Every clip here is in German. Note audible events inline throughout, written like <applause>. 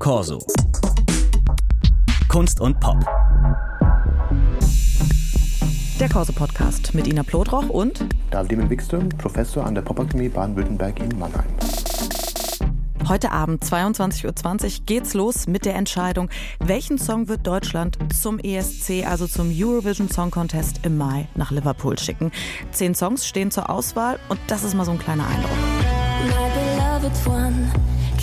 Corso. Kunst und Pop. Der Corso-Podcast mit Ina Plodroch und David Wikström, Professor an der Popakademie Baden-Württemberg in Mannheim. Heute Abend 22.20 Uhr geht's los mit der Entscheidung, welchen Song wird Deutschland zum ESC, also zum Eurovision Song Contest im Mai nach Liverpool schicken. Zehn Songs stehen zur Auswahl und das ist mal so ein kleiner Eindruck.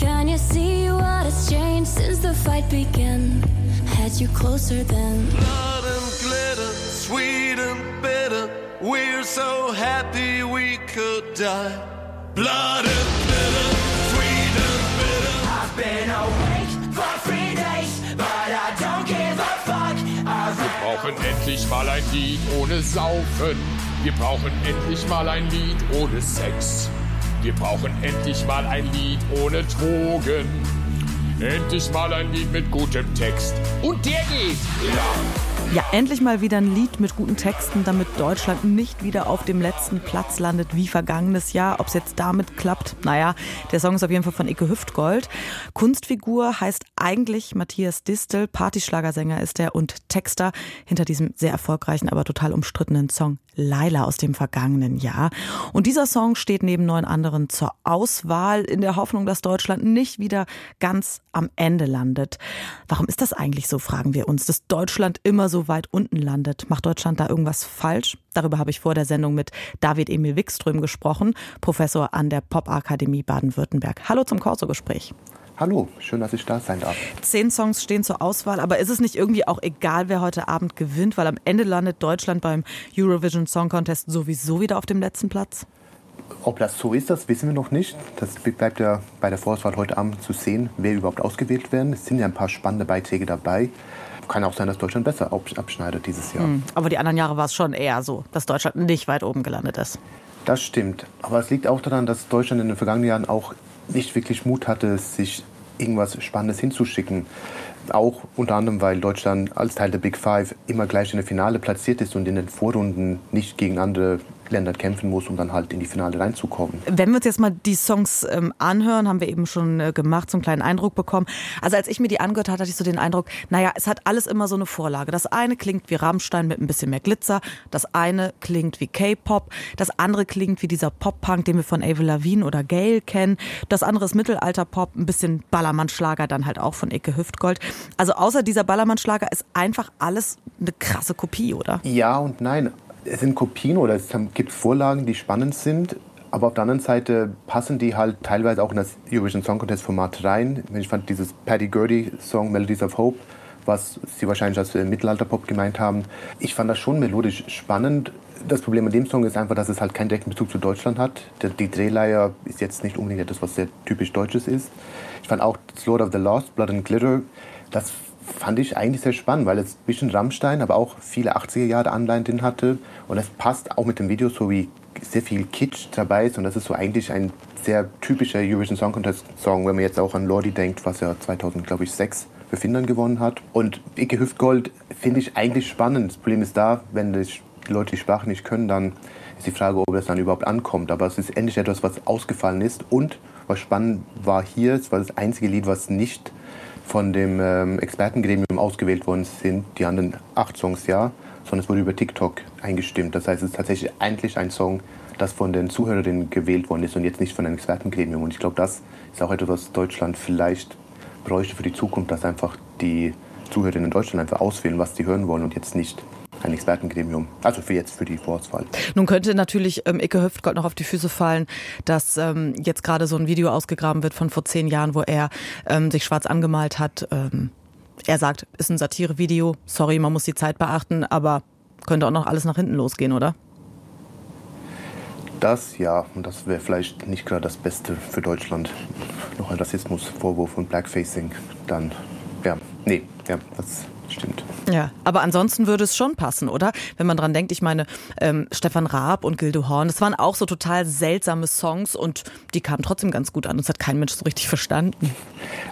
My beloved one, can you see what has changed since the fight began? Had you closer than blood and glitter, sweet and bitter. We're so happy we could die. Blood and glitter. Wir brauchen endlich mal ein Lied ohne Saufen. Wir brauchen endlich mal ein Lied ohne Sex. Wir brauchen endlich mal ein Lied ohne Drogen. Endlich mal ein Lied mit gutem Text. Und der geht. Ja. Ja, endlich mal wieder ein Lied mit guten Texten, damit Deutschland nicht wieder auf dem letzten Platz landet wie vergangenes Jahr. Ob es jetzt damit klappt, naja, der Song ist auf jeden Fall von Icke Hüftgold. Kunstfigur heißt eigentlich Matthias Distel, Partyschlagersänger ist er und Texter hinter diesem sehr erfolgreichen, aber total umstrittenen Song Laila aus dem vergangenen Jahr. Und dieser Song steht neben neun anderen zur Auswahl in der Hoffnung, dass Deutschland nicht wieder ganz am Ende landet. Warum ist das eigentlich so, fragen wir uns, dass Deutschland immer so weit unten landet? Macht Deutschland da irgendwas falsch? Darüber habe ich vor der Sendung mit David Emil Wickström gesprochen, Professor an der Popakademie Baden-Württemberg. Hallo zum Corso-Gespräch. Hallo, schön, dass ich da sein darf. Zehn Songs stehen zur Auswahl, aber ist es nicht irgendwie auch egal, wer heute Abend gewinnt, weil am Ende landet Deutschland beim Eurovision Song Contest sowieso wieder auf dem letzten Platz? Ob das so ist, das wissen wir noch nicht. Das bleibt ja bei der Vorauswahl heute Abend zu sehen, wer überhaupt ausgewählt werden. Es sind ja ein paar spannende Beiträge dabei. Kann auch sein, dass Deutschland besser abschneidet dieses Jahr. Hm, aber die anderen Jahre war es schon eher so, dass Deutschland nicht weit oben gelandet ist. Das stimmt. Aber es liegt auch daran, dass Deutschland in den vergangenen Jahren auch nicht wirklich Mut hatte, sich irgendwas Spannendes hinzuschicken. Auch unter anderem, weil Deutschland als Teil der Big Five immer gleich in der Finale platziert ist und in den Vorrunden nicht gegen andere Länder kämpfen muss, um dann halt in die Finale reinzukommen. Wenn wir uns jetzt mal die Songs ähm, anhören, haben wir eben schon äh, gemacht, so einen kleinen Eindruck bekommen. Also als ich mir die angehört hatte, hatte ich so den Eindruck, naja, es hat alles immer so eine Vorlage. Das eine klingt wie Rammstein mit ein bisschen mehr Glitzer, das eine klingt wie K-Pop, das andere klingt wie dieser Pop-Punk, den wir von Avril Lavigne oder Gail kennen, das andere ist Mittelalter-Pop, ein bisschen Ballermann-Schlager, dann halt auch von Icke Hüftgold. Also außer dieser Ballermann-Schlager ist einfach alles eine krasse Kopie, oder? Ja und nein es sind Kopien oder es gibt Vorlagen, die spannend sind. Aber auf der anderen Seite passen die halt teilweise auch in das Eurovision Song Contest Format rein. Ich fand dieses Paddy Gurdy Song Melodies of Hope, was sie wahrscheinlich als Mittelalter-Pop gemeint haben, ich fand das schon melodisch spannend. Das Problem an dem Song ist einfach, dass es halt keinen direkten Bezug zu Deutschland hat. Die Drehleier ist jetzt nicht unbedingt etwas, was sehr typisch Deutsches ist. Ich fand auch Lord of the Lost, Blood and Glitter, das fand ich eigentlich sehr spannend, weil es ein bisschen Rammstein, aber auch viele 80er Jahre Anleihen drin hatte. Und es passt auch mit dem Video so wie sehr viel Kitsch dabei ist. Und das ist so eigentlich ein sehr typischer Eurovision Song Contest Song, wenn man jetzt auch an Lordi denkt, was ja 2006 für Finnland gewonnen hat. Und Icke Hüftgold finde ich eigentlich spannend. Das Problem ist da, wenn die Leute die Sprache nicht können, dann ist die Frage, ob das dann überhaupt ankommt. Aber es ist endlich etwas, was ausgefallen ist. Und was spannend war hier, es war das einzige Lied, was nicht von dem ähm, Expertengremium ausgewählt worden sind, die anderen acht Songs ja, sondern es wurde über TikTok eingestimmt. Das heißt, es ist tatsächlich eigentlich ein Song, das von den Zuhörerinnen gewählt worden ist und jetzt nicht von einem Expertengremium. Und ich glaube, das ist auch etwas, was Deutschland vielleicht bräuchte für die Zukunft, dass einfach die Zuhörerinnen in Deutschland einfach auswählen, was sie hören wollen und jetzt nicht ein Expertengremium. Also für jetzt, für die Vorauswahl. Nun könnte natürlich ähm, Icke Hüftgold noch auf die Füße fallen, dass ähm, jetzt gerade so ein Video ausgegraben wird von vor zehn Jahren, wo er ähm, sich schwarz angemalt hat. Ähm, er sagt, ist ein Satirevideo. Sorry, man muss die Zeit beachten, aber könnte auch noch alles nach hinten losgehen, oder? Das ja, und das wäre vielleicht nicht gerade das Beste für Deutschland. Noch ein Rassismusvorwurf und Blackfacing, dann, ja, nee, ja, das stimmt. Ja, aber ansonsten würde es schon passen, oder? Wenn man dran denkt, ich meine, ähm, Stefan Raab und Gildo Horn, das waren auch so total seltsame Songs und die kamen trotzdem ganz gut an. Das hat kein Mensch so richtig verstanden.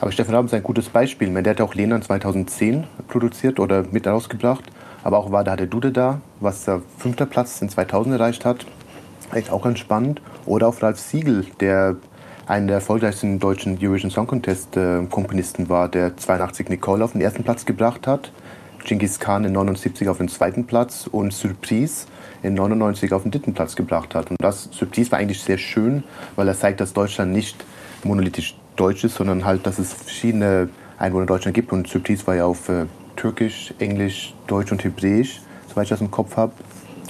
Aber Stefan Raab ist ein gutes Beispiel. Der hat auch Lena 2010 produziert oder mit rausgebracht. Aber auch war da der Dude da, was der fünfter Platz in 2000 erreicht hat. Echt auch ganz spannend. Oder auch Ralf Siegel, der einer der erfolgreichsten deutschen Eurovision Song Contest äh, Komponisten war, der 82 Nicole auf den ersten Platz gebracht hat, Genghis Khan in 79 auf den zweiten Platz und Surprise in 99 auf den dritten Platz gebracht hat. Und das Surprise war eigentlich sehr schön, weil er zeigt, dass Deutschland nicht monolithisch deutsch ist, sondern halt, dass es verschiedene Einwohner in Deutschland gibt. Und Surprise war ja auf äh, Türkisch, Englisch, Deutsch und Hebräisch, soweit ich das im Kopf habe.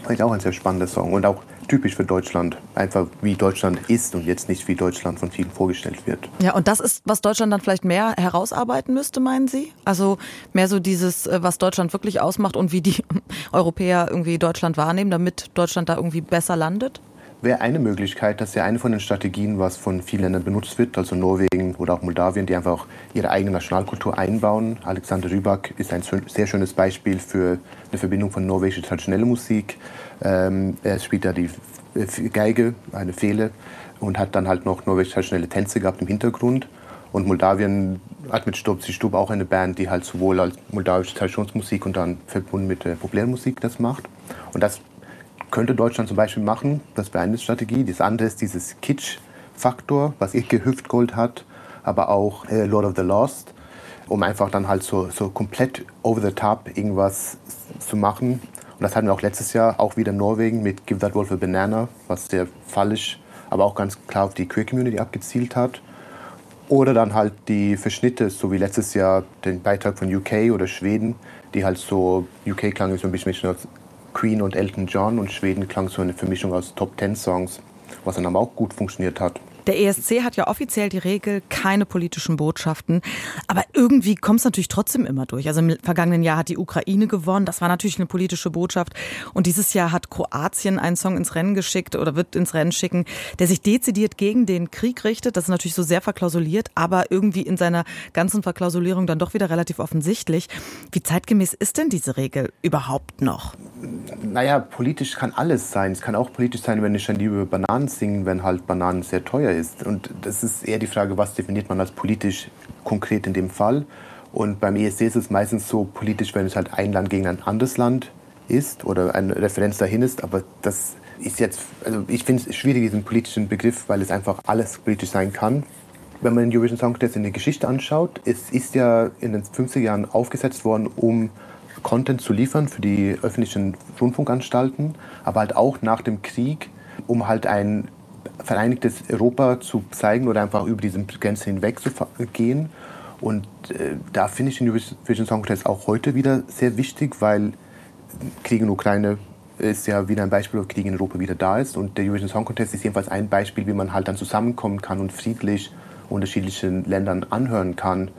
Eigentlich auch ein sehr spannender Song und auch typisch für Deutschland. Einfach wie Deutschland ist und jetzt nicht wie Deutschland von vielen vorgestellt wird. Ja, und das ist, was Deutschland dann vielleicht mehr herausarbeiten müsste, meinen Sie? Also mehr so dieses, äh, was Deutschland wirklich ausmacht und wie die <laughs> Europäer irgendwie Deutschland wahrnehmen, damit Deutschland da irgendwie besser landet? Wäre eine Möglichkeit, dass ja eine von den Strategien, was von vielen Ländern benutzt wird, also Norwegen oder auch Moldawien, die einfach auch ihre eigene Nationalkultur einbauen. Alexander Rybak ist ein sehr schönes Beispiel für eine Verbindung von norwegischer traditioneller Musik. Ähm, er spielt da die Geige, eine Fehle, und hat dann halt noch norwegische traditionelle Tänze gehabt im Hintergrund. Und Moldawien hat mit Stubsi Stub auch eine Band, die halt sowohl als moldawische Traditionsmusik und dann verbunden mit der Populärmusik das macht. Und das könnte Deutschland zum Beispiel machen. Das wäre eine Strategie. Das andere ist dieses Kitsch-Faktor, was Icke Hüftgold hat, aber auch äh, Lord of the Lost, um einfach dann halt so, so komplett over the top irgendwas zu machen. Und das hatten wir auch letztes Jahr, auch wieder in Norwegen mit Give That Wolf a Banana, was sehr fallisch, aber auch ganz klar auf die Queer Community abgezielt hat. Oder dann halt die Verschnitte, so wie letztes Jahr den Beitrag von UK oder Schweden, die halt so, UK klang so ein bisschen Queen und Elton John und Schweden klang so eine Vermischung aus Top Ten Songs, was dann aber auch gut funktioniert hat. Der ESC hat ja offiziell die Regel, keine politischen Botschaften. Aber irgendwie kommt es natürlich trotzdem immer durch. Also im vergangenen Jahr hat die Ukraine gewonnen. Das war natürlich eine politische Botschaft. Und dieses Jahr hat Kroatien einen Song ins Rennen geschickt oder wird ins Rennen schicken, der sich dezidiert gegen den Krieg richtet. Das ist natürlich so sehr verklausuliert, aber irgendwie in seiner ganzen Verklausulierung dann doch wieder relativ offensichtlich. Wie zeitgemäß ist denn diese Regel überhaupt noch? Naja, politisch kann alles sein. Es kann auch politisch sein, wenn ich dann lieber Bananen singen, wenn halt Bananen sehr teuer ist. Und das ist eher die Frage, was definiert man als politisch konkret in dem Fall. Und beim ESC ist es meistens so politisch, wenn es halt ein Land gegen ein anderes Land ist oder eine Referenz dahin ist. Aber das ist jetzt, also ich finde es schwierig, diesen politischen Begriff, weil es einfach alles politisch sein kann. Wenn man den Eurovision Song Contest in der Geschichte anschaut, es ist ja in den 50er Jahren aufgesetzt worden, um Content zu liefern für die öffentlichen Rundfunkanstalten, aber halt auch nach dem Krieg, um halt ein vereinigtes Europa zu zeigen oder einfach über diese Grenze hinweg zu gehen. Und äh, da finde ich den Eurovision Song Contest auch heute wieder sehr wichtig, weil Krieg in Ukraine ist ja wieder ein Beispiel, wo Krieg in Europa wieder da ist. Und der Eurovision Song Contest ist jedenfalls ein Beispiel, wie man halt dann zusammenkommen kann und friedlich unterschiedlichen Ländern anhören kann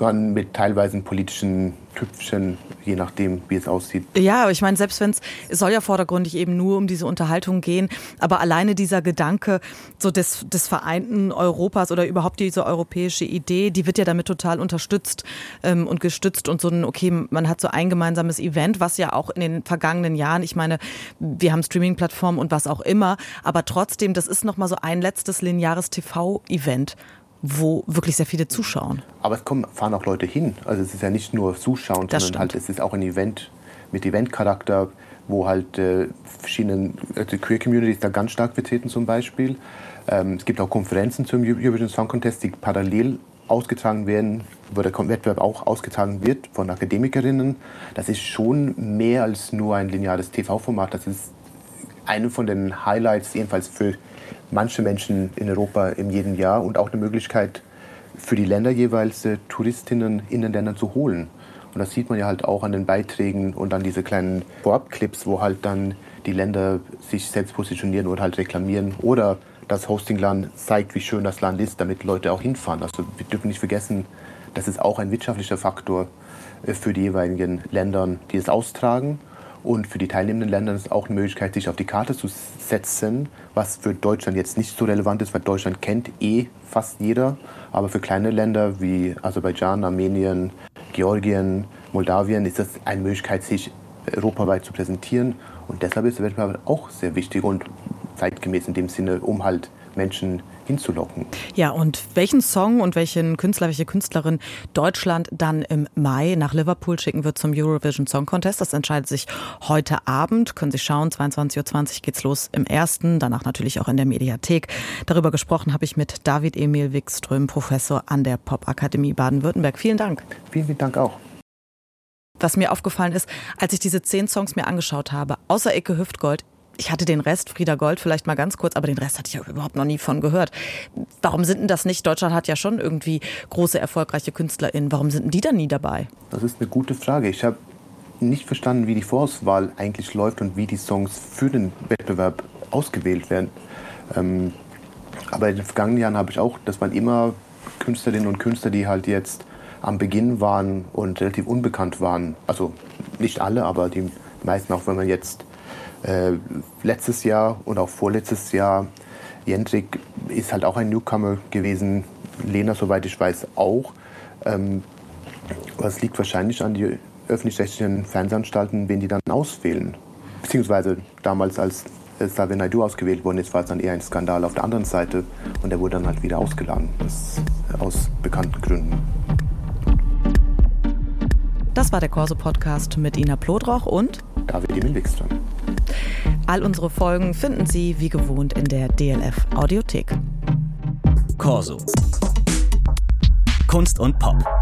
man mit teilweise politischen Tüpfchen, je nachdem, wie es aussieht. Ja, ich meine, selbst wenn es, es soll ja vordergründig eben nur um diese Unterhaltung gehen, aber alleine dieser Gedanke so des, des vereinten Europas oder überhaupt diese europäische Idee, die wird ja damit total unterstützt ähm, und gestützt und so ein, okay, man hat so ein gemeinsames Event, was ja auch in den vergangenen Jahren, ich meine, wir haben Streaming-Plattformen und was auch immer, aber trotzdem, das ist nochmal so ein letztes lineares TV-Event wo wirklich sehr viele zuschauen. Aber es kommen, fahren auch Leute hin. Also es ist ja nicht nur Zuschauen, das sondern halt es ist auch ein Event mit Eventcharakter, wo halt äh, verschiedene also Queer Communities da ganz stark vertreten zum Beispiel. Ähm, es gibt auch Konferenzen zum Eurovision Song Contest, die parallel ausgetragen werden, wo der Wettbewerb auch ausgetragen wird von Akademikerinnen. Das ist schon mehr als nur ein lineares TV-Format. Das ist eine von den Highlights, jedenfalls für manche Menschen in Europa in jedem Jahr und auch eine Möglichkeit für die Länder jeweils äh, Touristinnen in den Ländern zu holen. Und das sieht man ja halt auch an den Beiträgen und an diese kleinen Vorabclips, wo halt dann die Länder sich selbst positionieren oder halt reklamieren oder das Hostingland zeigt, wie schön das Land ist, damit Leute auch hinfahren. Also wir dürfen nicht vergessen, das ist auch ein wirtschaftlicher Faktor äh, für die jeweiligen Länder, die es austragen. Und für die teilnehmenden Länder ist es auch eine Möglichkeit, sich auf die Karte zu setzen, was für Deutschland jetzt nicht so relevant ist, weil Deutschland kennt eh fast jeder. Aber für kleine Länder wie Aserbaidschan, Armenien, Georgien, Moldawien ist das eine Möglichkeit, sich europaweit zu präsentieren. Und deshalb ist der Wettbewerb auch sehr wichtig und zeitgemäß in dem Sinne, um halt Menschen hinzulocken. Ja, und welchen Song und welchen Künstler, welche Künstlerin Deutschland dann im Mai nach Liverpool schicken wird zum Eurovision Song Contest, das entscheidet sich heute Abend. Können Sie schauen, 22.20 Uhr geht's los im ersten, danach natürlich auch in der Mediathek. Darüber gesprochen habe ich mit David Emil Wikström, Professor an der Popakademie Baden-Württemberg. Vielen Dank. Vielen, vielen Dank auch. Was mir aufgefallen ist, als ich diese zehn Songs mir angeschaut habe, außer Ecke Hüftgold, ich hatte den Rest, Frieda Gold vielleicht mal ganz kurz, aber den Rest hatte ich ja überhaupt noch nie von gehört. Warum sind denn das nicht? Deutschland hat ja schon irgendwie große, erfolgreiche KünstlerInnen. Warum sind denn die da nie dabei? Das ist eine gute Frage. Ich habe nicht verstanden, wie die Vorauswahl eigentlich läuft und wie die Songs für den Wettbewerb ausgewählt werden. Ähm, aber in den vergangenen Jahren habe ich auch, das waren immer Künstlerinnen und Künstler, die halt jetzt am Beginn waren und relativ unbekannt waren. Also nicht alle, aber die meisten, auch wenn man jetzt äh, letztes Jahr und auch vorletztes Jahr. Jendrik ist halt auch ein Newcomer gewesen, Lena, soweit ich weiß, auch. Ähm, liegt wahrscheinlich an die öffentlich-rechtlichen Fernsehanstalten, wen die dann auswählen. Beziehungsweise damals, als Xavier Naidu ausgewählt worden ist, war es dann eher ein Skandal auf der anderen Seite und er wurde dann halt wieder ausgeladen, das, aus bekannten Gründen. Das war der Corso-Podcast mit Ina Plodroch und David Emil Wikström. All unsere Folgen finden Sie wie gewohnt in der DLF Audiothek. Corso. Kunst und Pop.